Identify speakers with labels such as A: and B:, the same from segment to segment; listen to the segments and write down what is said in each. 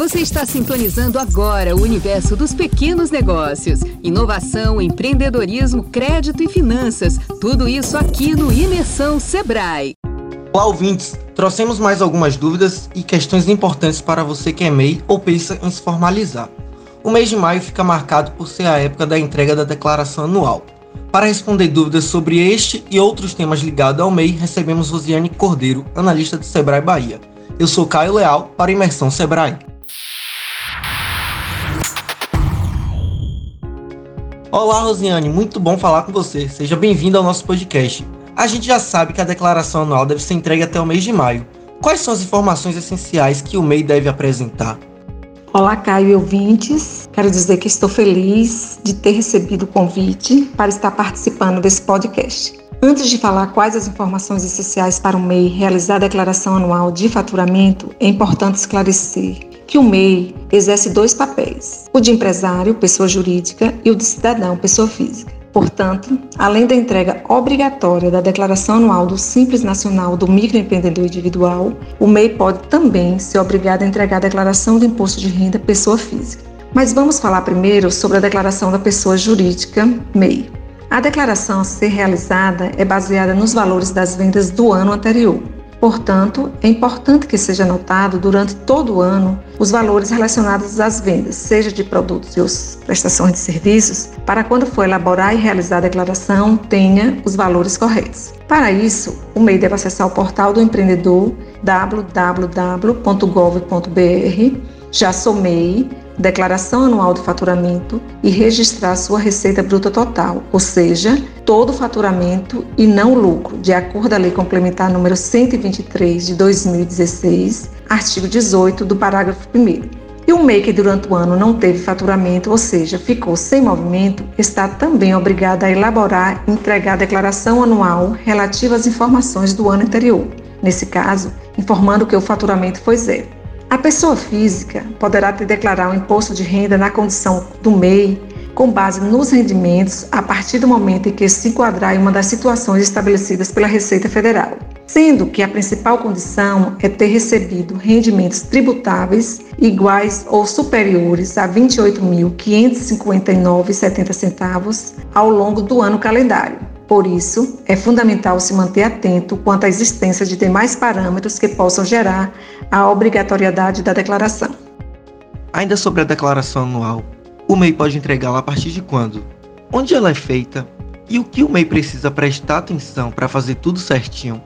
A: Você está sintonizando agora o universo dos pequenos negócios. Inovação, empreendedorismo, crédito e finanças. Tudo isso aqui no Imersão Sebrae.
B: Olá, ouvintes! Trouxemos mais algumas dúvidas e questões importantes para você que é MEI ou pensa em se formalizar. O mês de maio fica marcado por ser a época da entrega da declaração anual. Para responder dúvidas sobre este e outros temas ligados ao MEI, recebemos Rosiane Cordeiro, analista do Sebrae Bahia. Eu sou Caio Leal, para Imersão Sebrae. Olá, Rosiane, muito bom falar com você. Seja bem-vinda ao nosso podcast. A gente já sabe que a declaração anual deve ser entregue até o mês de maio. Quais são as informações essenciais que o MEI deve apresentar?
C: Olá, Caio e ouvintes. Quero dizer que estou feliz de ter recebido o convite para estar participando desse podcast. Antes de falar quais as informações essenciais para o MEI realizar a declaração anual de faturamento, é importante esclarecer que o MEI exerce dois papéis: o de empresário, pessoa jurídica, e o de cidadão, pessoa física. Portanto, além da entrega obrigatória da declaração anual do Simples Nacional do Microempreendedor Individual, o MEI pode também ser obrigado a entregar a declaração do imposto de renda pessoa física. Mas vamos falar primeiro sobre a declaração da pessoa jurídica MEI. A declaração a ser realizada é baseada nos valores das vendas do ano anterior. Portanto, é importante que seja anotado durante todo o ano os valores relacionados às vendas, seja de produtos e prestações de serviços, para quando for elaborar e realizar a declaração, tenha os valores corretos. Para isso, o MEI deve acessar o portal do empreendedor www.gov.br, já sou MEI, declaração anual de faturamento e registrar sua receita bruta total, ou seja, todo o faturamento e não lucro, de acordo com a Lei Complementar número 123 de 2016, artigo 18 do parágrafo 1 e o MEI que durante o ano não teve faturamento, ou seja, ficou sem movimento, está também obrigado a elaborar e entregar a declaração anual relativa às informações do ano anterior. Nesse caso, informando que o faturamento foi zero. A pessoa física poderá declarar o imposto de renda na condição do MEI com base nos rendimentos a partir do momento em que se enquadrar em uma das situações estabelecidas pela Receita Federal, sendo que a principal condição é ter recebido rendimentos tributáveis iguais ou superiores a R$ 28.559,70 ao longo do ano calendário por isso, é fundamental se manter atento quanto à existência de demais parâmetros que possam gerar a obrigatoriedade da declaração.
B: Ainda sobre a declaração anual, o MEI pode entregá-la a partir de quando? Onde ela é feita? E o que o MEI precisa prestar atenção para fazer tudo certinho?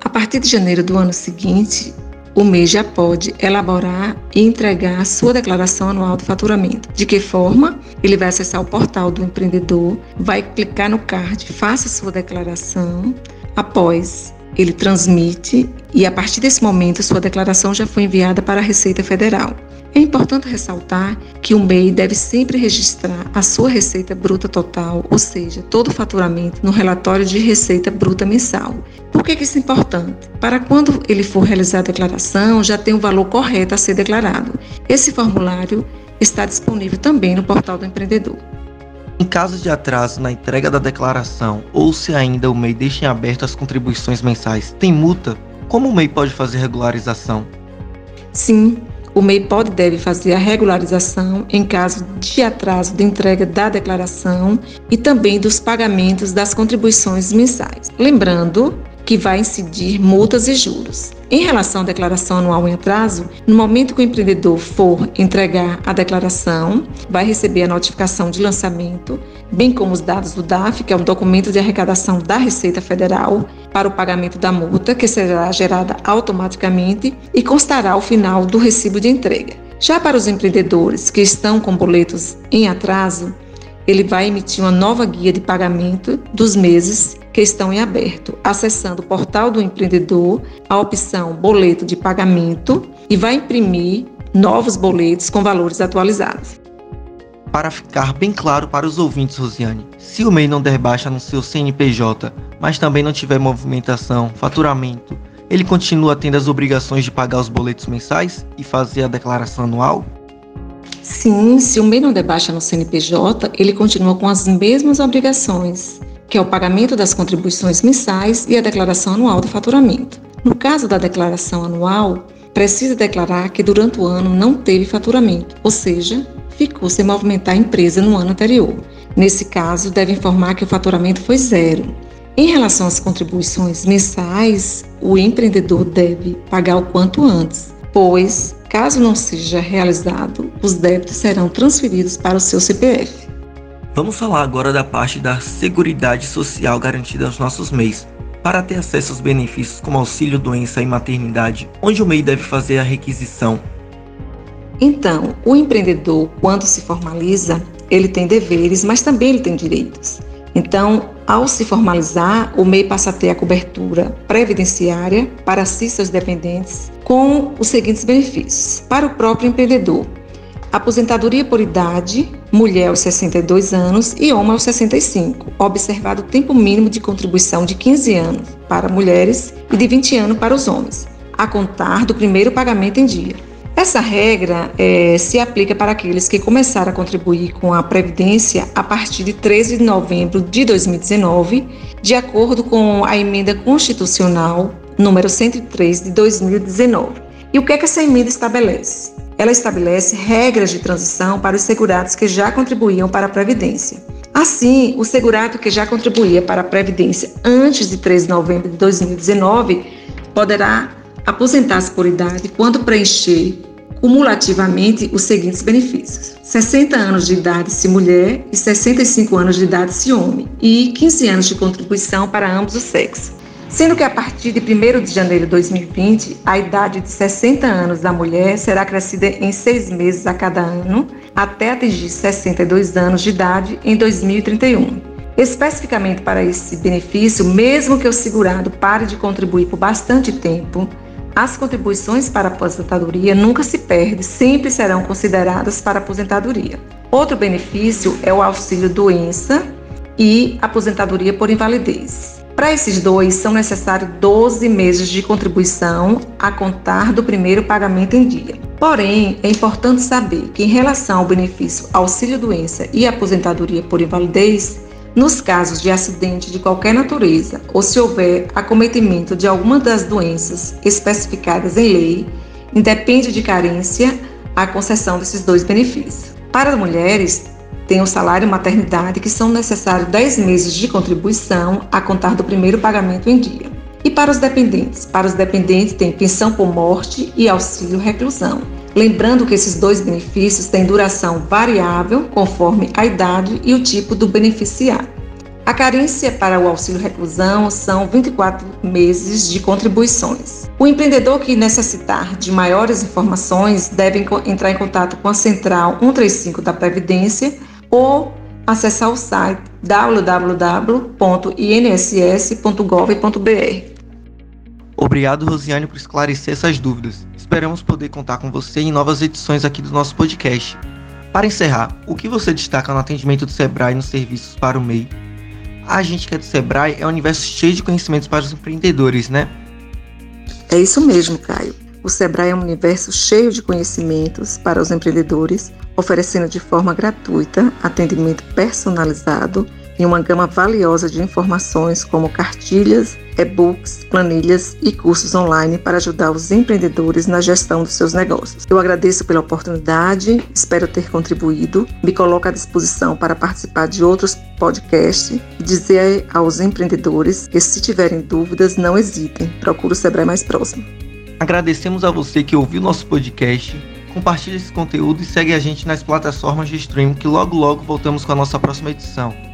C: A partir de janeiro do ano seguinte, o MEI já pode elaborar e entregar a sua declaração anual de faturamento. De que forma? Ele vai acessar o portal do empreendedor, vai clicar no card, faça sua declaração. Após, ele transmite e a partir desse momento sua declaração já foi enviada para a Receita Federal. É importante ressaltar que o MEI deve sempre registrar a sua receita bruta total, ou seja, todo o faturamento, no relatório de receita bruta mensal. Por que, isso é importante? Para quando ele for realizar a declaração, já tem o valor correto a ser declarado. Esse formulário está disponível também no portal do empreendedor.
B: Em caso de atraso na entrega da declaração ou se ainda o MEI deixa em aberto as contribuições mensais, tem multa? Como o MEI pode fazer regularização?
C: Sim, o MEI pode e deve fazer a regularização em caso de atraso de entrega da declaração e também dos pagamentos das contribuições mensais. Lembrando que vai incidir multas e juros. Em relação à declaração anual em atraso, no momento que o empreendedor for entregar a declaração, vai receber a notificação de lançamento, bem como os dados do DAF, que é o documento de arrecadação da Receita Federal, para o pagamento da multa, que será gerada automaticamente e constará ao final do recibo de entrega. Já para os empreendedores que estão com boletos em atraso, ele vai emitir uma nova guia de pagamento dos meses que estão em aberto, acessando o portal do empreendedor, a opção boleto de pagamento e vai imprimir novos boletos com valores atualizados.
B: Para ficar bem claro para os ouvintes, Rosiane, se o MEI não der baixa no seu CNPJ, mas também não tiver movimentação, faturamento, ele continua tendo as obrigações de pagar os boletos mensais e fazer a declaração anual?
C: Sim, se o MEI não debaixa no CNPJ, ele continua com as mesmas obrigações, que é o pagamento das contribuições mensais e a declaração anual de faturamento. No caso da declaração anual, precisa declarar que durante o ano não teve faturamento, ou seja, ficou sem movimentar a empresa no ano anterior. Nesse caso, deve informar que o faturamento foi zero. Em relação às contribuições mensais, o empreendedor deve pagar o quanto antes, pois, caso não seja realizado, os débitos serão transferidos para o seu CPF.
B: Vamos falar agora da parte da Seguridade Social garantida aos nossos MEIs. Para ter acesso aos benefícios como auxílio doença e maternidade, onde o MEI deve fazer a requisição?
C: Então, o empreendedor, quando se formaliza, ele tem deveres, mas também ele tem direitos. Então, ao se formalizar, o MEI passa a ter a cobertura previdenciária para si seus dependentes com os seguintes benefícios. Para o próprio empreendedor, aposentadoria por idade, mulher aos 62 anos e homem aos 65, observado o tempo mínimo de contribuição de 15 anos para mulheres e de 20 anos para os homens, a contar do primeiro pagamento em dia. Essa regra é, se aplica para aqueles que começaram a contribuir com a Previdência a partir de 13 de novembro de 2019, de acordo com a emenda constitucional número 103 de 2019. E o que, é que essa emenda estabelece? Ela estabelece regras de transição para os segurados que já contribuíam para a Previdência. Assim, o segurado que já contribuía para a Previdência antes de 13 de novembro de 2019 poderá aposentar-se por idade quando preencher cumulativamente os seguintes benefícios: 60 anos de idade se mulher e 65 anos de idade se homem, e 15 anos de contribuição para ambos os sexos. Sendo que a partir de 1 de janeiro de 2020, a idade de 60 anos da mulher será acrescida em seis meses a cada ano, até atingir 62 anos de idade em 2031. Especificamente para esse benefício, mesmo que o segurado pare de contribuir por bastante tempo, as contribuições para a aposentadoria nunca se perdem, sempre serão consideradas para a aposentadoria. Outro benefício é o auxílio doença e aposentadoria por invalidez. Para esses dois, são necessários 12 meses de contribuição a contar do primeiro pagamento em dia. Porém, é importante saber que, em relação ao benefício auxílio-doença e aposentadoria por invalidez, nos casos de acidente de qualquer natureza ou se houver acometimento de alguma das doenças especificadas em lei, independe de carência a concessão desses dois benefícios. Para as mulheres, tem o salário maternidade, que são necessários 10 meses de contribuição a contar do primeiro pagamento em dia. E para os dependentes? Para os dependentes, tem pensão por morte e auxílio reclusão. Lembrando que esses dois benefícios têm duração variável conforme a idade e o tipo do beneficiário. A carência para o auxílio reclusão são 24 meses de contribuições. O empreendedor que necessitar de maiores informações deve entrar em contato com a Central 135 da Previdência ou acessar o site www.inss.gov.br.
B: Obrigado, Rosiane, por esclarecer essas dúvidas. Esperamos poder contar com você em novas edições aqui do nosso podcast. Para encerrar, o que você destaca no atendimento do Sebrae nos serviços para o MEI? A gente que é do Sebrae é um universo cheio de conhecimentos para os empreendedores, né?
C: É isso mesmo, Caio. O Sebrae é um universo cheio de conhecimentos para os empreendedores, oferecendo de forma gratuita atendimento personalizado em uma gama valiosa de informações como cartilhas, e-books, planilhas e cursos online para ajudar os empreendedores na gestão dos seus negócios. Eu agradeço pela oportunidade, espero ter contribuído, me coloco à disposição para participar de outros podcasts e dizer aos empreendedores que se tiverem dúvidas, não hesitem, procure o Sebrae mais próximo.
B: Agradecemos a você que ouviu nosso podcast compartilhe esse conteúdo e segue a gente nas plataformas de streaming que logo logo voltamos com a nossa próxima edição.